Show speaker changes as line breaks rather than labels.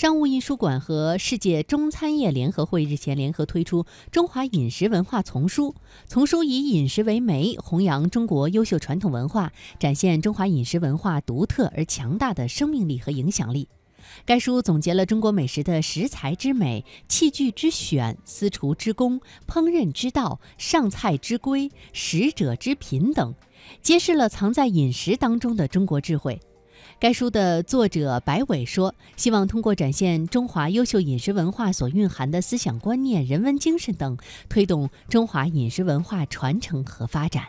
商务印书馆和世界中餐业联合会日前联合推出《中华饮食文化丛书》，丛书以饮食为媒，弘扬中国优秀传统文化，展现中华饮食文化独特而强大的生命力和影响力。该书总结了中国美食的食材之美、器具之选、私厨之功、烹饪之道、上菜之规、食者之品等，揭示了藏在饮食当中的中国智慧。该书的作者白伟说：“希望通过展现中华优秀饮食文化所蕴含的思想观念、人文精神等，推动中华饮食文化传承和发展。”